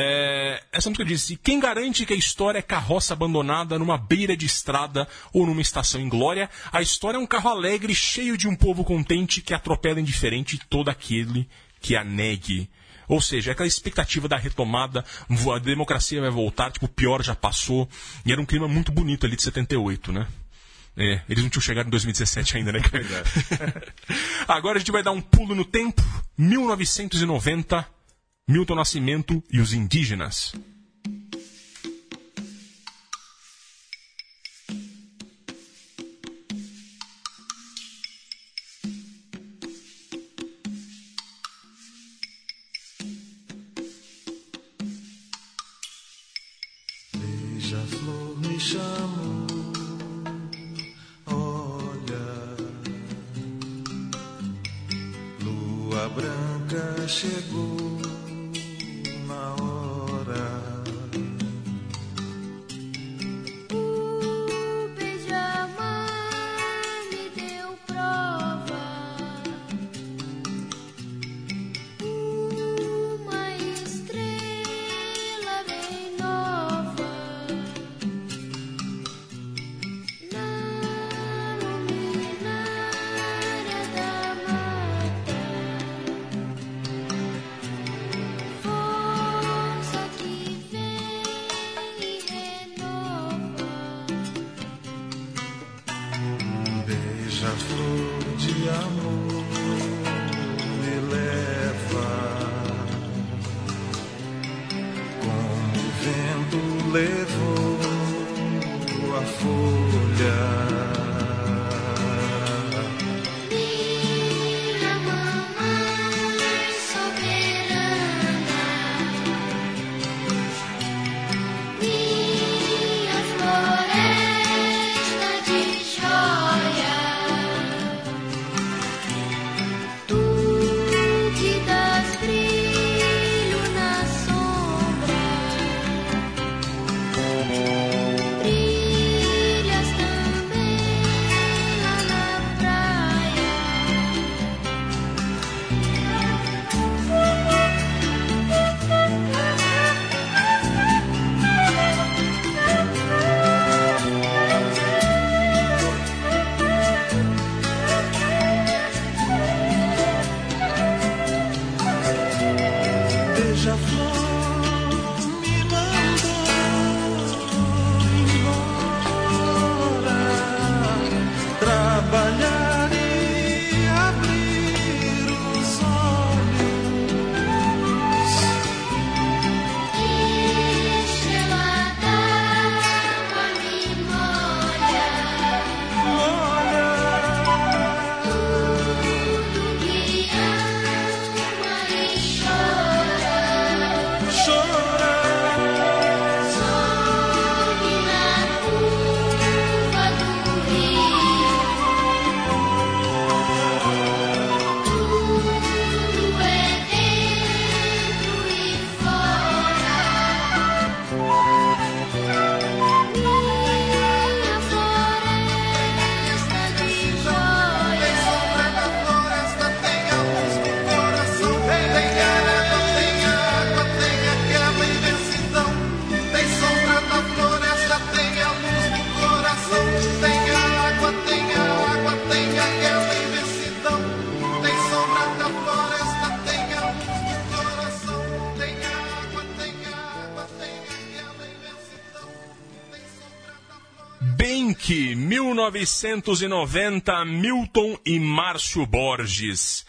É, essa música diz: "E quem garante que a história é carroça abandonada numa beira de estrada ou numa estação inglória? A história é um carro alegre, cheio de um povo contente que atropela indiferente todo aquele que a negue. Ou seja, é aquela expectativa da retomada, a democracia vai voltar, tipo, o pior já passou. E era um clima muito bonito ali de 78, né? É, eles não tinham chegado em 2017 ainda, né? cara? Agora a gente vai dar um pulo no tempo. 1990, Milton Nascimento e os indígenas. 1990, Milton e Márcio Borges.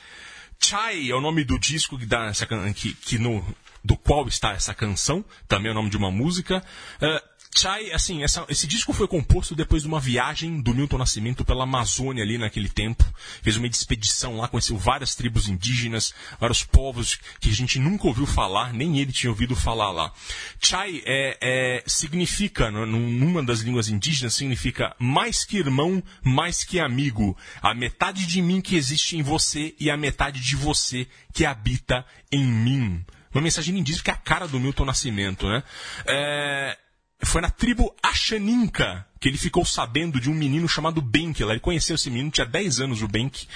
Chai é o nome do disco que dá essa, que, que no, do qual está essa canção, também é o nome de uma música. Eh, Chai, assim, essa- esse disco foi composto depois de uma viagem do Milton Nascimento pela Amazônia ali naquele tempo. Fez uma expedição lá, conheceu várias tribos indígenas, vários povos que a gente nunca ouviu falar, nem ele tinha ouvido falar lá. Chai é, é- significa, numa das línguas indígenas, significa mais que irmão, mais que amigo. A metade de mim que existe em você e a metade de você que habita em mim. Uma mensagem indígena que é a cara do Milton Nascimento, né? É, foi na tribo Axaninca que ele ficou sabendo de um menino chamado Benk. Ele conheceu esse menino, tinha 10 anos o Benk.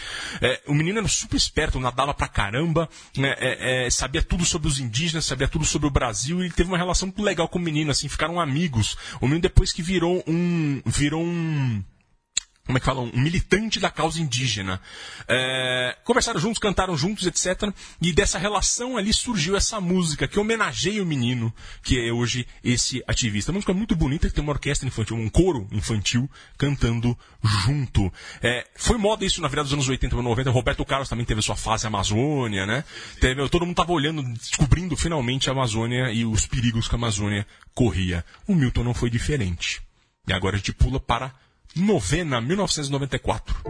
É, o menino era super esperto, nadava pra caramba, né, é, é, sabia tudo sobre os indígenas, sabia tudo sobre o Brasil, e ele teve uma relação muito legal com o menino, assim, ficaram amigos. O menino depois que virou um. virou um como é que fala, um militante da causa indígena. É, conversaram juntos, cantaram juntos, etc. E dessa relação ali surgiu essa música que homenageia o menino, que é hoje esse ativista. A música é muito bonita, que tem uma orquestra infantil, um coro infantil cantando junto. É, foi moda isso na virada dos anos 80 e 90. Roberto Carlos também teve sua fase Amazônia, né? Teve, todo mundo estava olhando, descobrindo finalmente a Amazônia e os perigos que a Amazônia corria. O Milton não foi diferente. E agora a gente pula para Novena, 1994.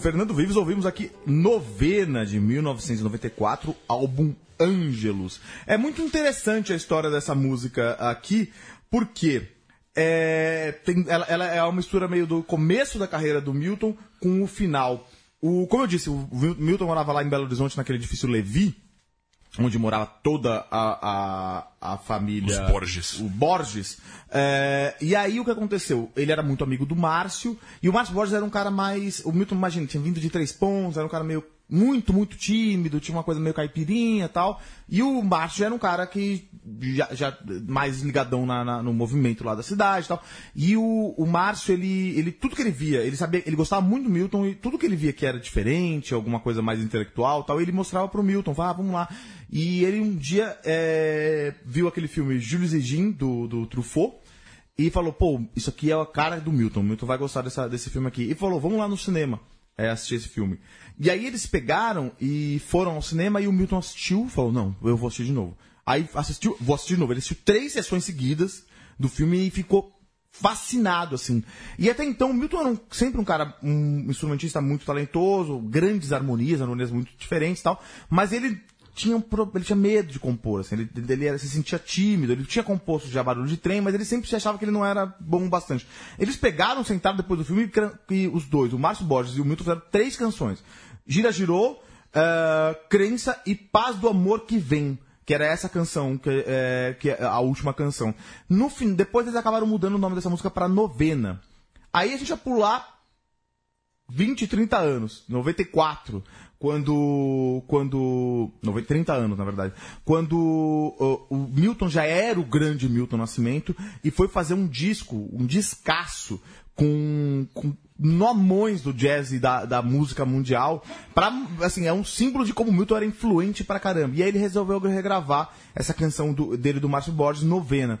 Fernando Vives ouvimos aqui Novena de 1994, álbum Ângelos. É muito interessante a história dessa música aqui, porque é, tem- ela, ela é uma mistura meio do começo da carreira do Milton com o final. O, como eu disse, o Milton morava lá em Belo Horizonte, naquele edifício Levi, onde morava toda a, a, a família. Os Borges. O Borges. É, e aí o que aconteceu? Ele era muito amigo do Márcio, e o Márcio Borges era um cara mais. O Milton, imagina, tinha vindo de três pontos, era um cara meio. Muito, muito tímido, tinha uma coisa meio caipirinha e tal. E o Márcio já era um cara que já, já mais ligadão na- na- no movimento lá da cidade e tal. E o, o Márcio, ele, ele, tudo que ele via, ele sabia, ele gostava muito do Milton e tudo que ele via que era diferente, alguma coisa mais intelectual e tal, ele mostrava pro Milton, falava, ah, vamos lá. E ele um dia é, viu aquele filme Jules e Jean, do, do Truffaut, e falou, pô, isso aqui é a cara do Milton, o Milton vai gostar dessa, desse filme aqui. E falou, vamos lá no cinema é, assistir esse filme. E aí eles pegaram e foram ao cinema e o Milton assistiu, falou, não, eu vou assistir de novo. Aí assistiu, vou assistir de novo. Ele assistiu três sessões seguidas do filme e ficou fascinado, assim. E até então, o Milton era um- sempre um cara, um instrumentista muito talentoso, grandes harmonias, harmonias muito diferentes e tal, mas ele tinha, um ele tinha medo de compor, assim, ele, ele era- se sentia tímido, ele tinha composto já barulho de trem, mas ele sempre se achava que ele não era bom bastante. Eles pegaram, sentaram depois do filme e, os dois, o Márcio Borges e o Milton, fizeram três canções. Gira Girou, eh, Crença e Paz do Amor que Vem. Que era essa canção, que é, que é a última canção. No fim, depois eles acabaram mudando o nome dessa música pra Novena. Aí a gente ia pular 20, 30 anos, 94, quando quando 90, 30 anos, na verdade. Quando uh, o Milton já era o grande Milton Nascimento e foi fazer um disco, um discaço com, com nomões do jazz e da, da música mundial, para assim, é um símbolo de como Milton era influente pra caramba. E aí ele resolveu regravar essa canção do- dele do Márcio Borges, Novena.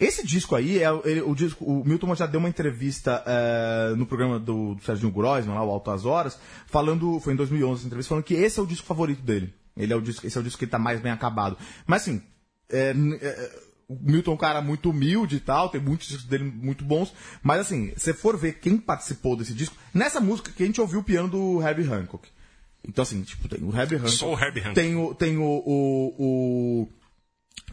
Esse disco aí, é, o- ele- o, disco, o Milton já deu uma entrevista eh, no programa do, do Serginho Groisman, lá, o Altas Horas, falando, foi em 2011 essa entrevista, falando que esse é o disco favorito dele. Ele é o disco, esse é o disco que ele tá mais bem acabado. Mas assim, é, n- é, o Milton é um cara muito humilde e tal, tem muitos discos dele muito bons, mas assim, se for ver quem participou desse disco, nessa música que a gente ouviu o piano do Herbie Hancock. Então assim, tipo, tem o Herbie Hancock. Só o Herbie Hancock. Tem o, tem o, o, o-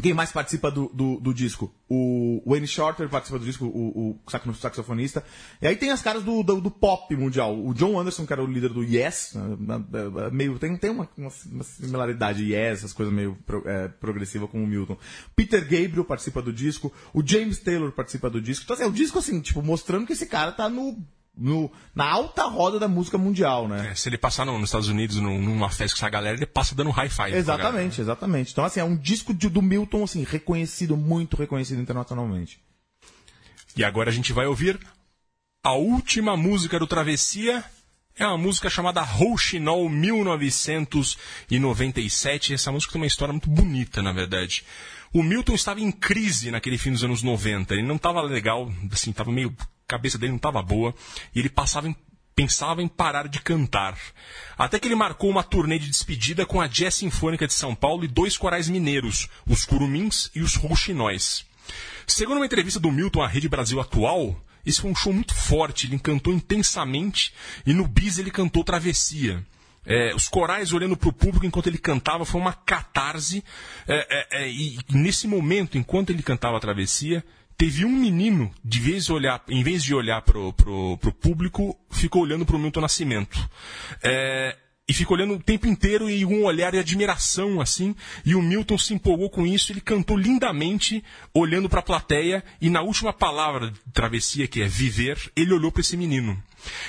quem mais participa do, do, do disco? O Wayne Shorter participa do disco, o, o saxo- saxofonista. E aí tem as caras do, do, do pop mundial. O John Anderson, que era o líder do Yes, né, é, é, meio, tem, tem uma, uma, similaridade Yes, essas coisas meio pro, é, progressiva com o Milton. Peter Gabriel participa do disco. O James Taylor participa do disco. Então assim, é o disco assim, tipo, mostrando que esse cara tá no, no, na alta roda da música mundial, né? É, se ele passar no- nos Estados Unidos num- numa festa com essa galera, ele passa dando pra galera. Exatamente, exatamente. Então, assim, é um disco de- do Milton, assim, reconhecido, muito reconhecido internacionalmente. E agora a gente vai ouvir a última música do Travessia. É uma música chamada Rouxinol 1997. Essa música tem uma história muito bonita, na verdade. O Milton estava em crise naquele fim dos anos 90. Ele não estava legal, assim, estava meio. Cabeça dele não estava boa. E ele passava em- pensava em parar de cantar. Até que ele marcou uma turnê de despedida com a Jazz Sinfônica de São Paulo e dois corais mineiros, os Curumins e os Rouxinóis. Segundo uma entrevista do Milton à Rede Brasil Atual, esse foi um show muito forte, ele cantou intensamente e no bis ele cantou Travessia. É, os corais olhando para o público enquanto ele cantava foi uma catarse. É, é, é, e nesse momento, enquanto ele cantava a Travessia, teve um menino, de vez olhar, em vez de olhar pro, pro, pro público, ficou olhando pro Milton Nascimento. É, e ficou olhando o tempo inteiro e um olhar de admiração, assim. E o Milton se empolgou com isso, ele cantou lindamente, olhando para a plateia, e na última palavra de travessia, que é viver, ele olhou para esse menino.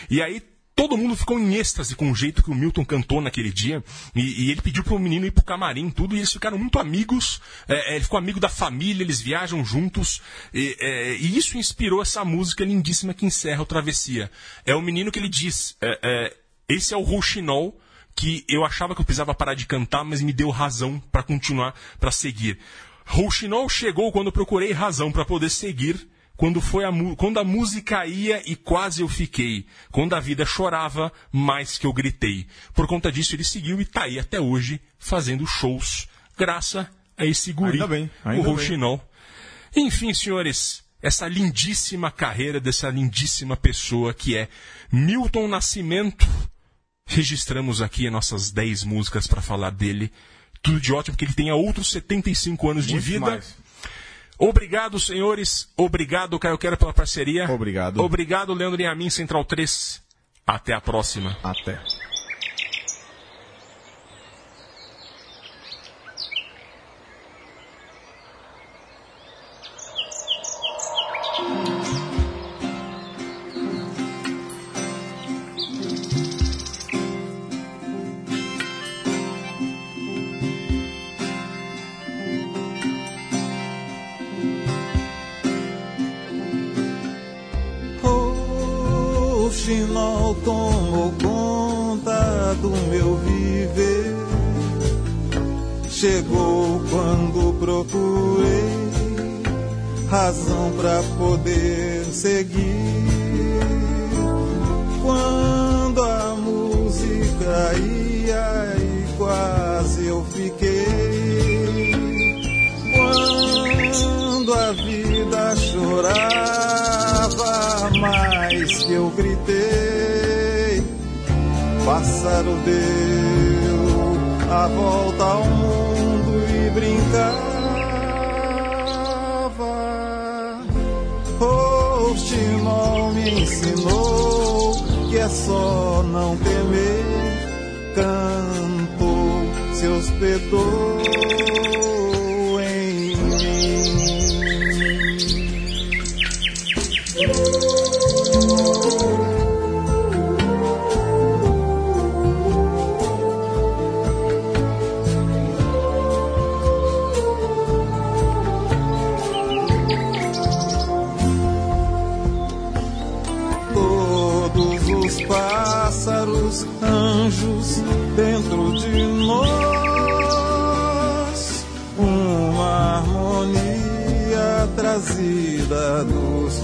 E aí todo mundo ficou em êxtase com o jeito que o Milton cantou naquele dia. E, e ele pediu pro menino ir pro camarim, tudo, e eles ficaram muito amigos. É, é, ele ficou amigo da família, eles viajam juntos. E, é, e isso inspirou essa música lindíssima que encerra o Travessia. É o menino que ele diz: é, é, esse é o Rouxinol que eu achava que eu precisava parar de cantar, mas me deu razão para continuar, para seguir. Rouxinol chegou quando procurei razão para poder seguir quando, foi a, quando a música ia e quase eu fiquei. Quando a vida chorava, mais que eu gritei. Por conta disso, ele seguiu e tá aí até hoje, fazendo shows, graças a esse guri, Ainda bem, o ainda bem. Rouxinol. Enfim, senhores, essa lindíssima carreira dessa lindíssima pessoa que é Milton Nascimento. Registramos aqui as nossas 10 músicas para falar dele. Tudo de ótimo, porque ele tenha outros 75 anos de Muito vida. mais. Obrigado, senhores. Obrigado, Caio Quero, pela parceria. Obrigado. Obrigado, Leandro e a mim, Central 3. Até a próxima. Até. Poder seguir. Quando a música ia e quase eu fiquei. Quando a vida chorava mais que eu gritei, pássaro deu a volta ao só não temer, cantou, se hospedou anjos dentro de nós, uma harmonia trazida dos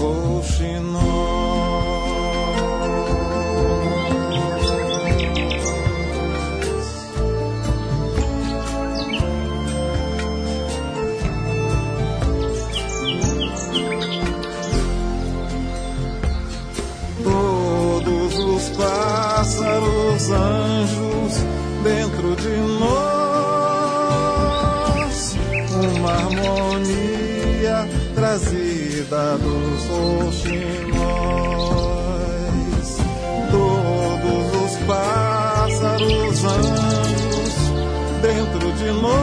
os pássaros, trazida dos roxinóis. Todos os pássaros, anjos dentro de nós,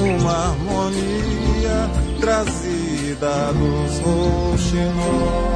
uma harmonia trazida dos roxinóis.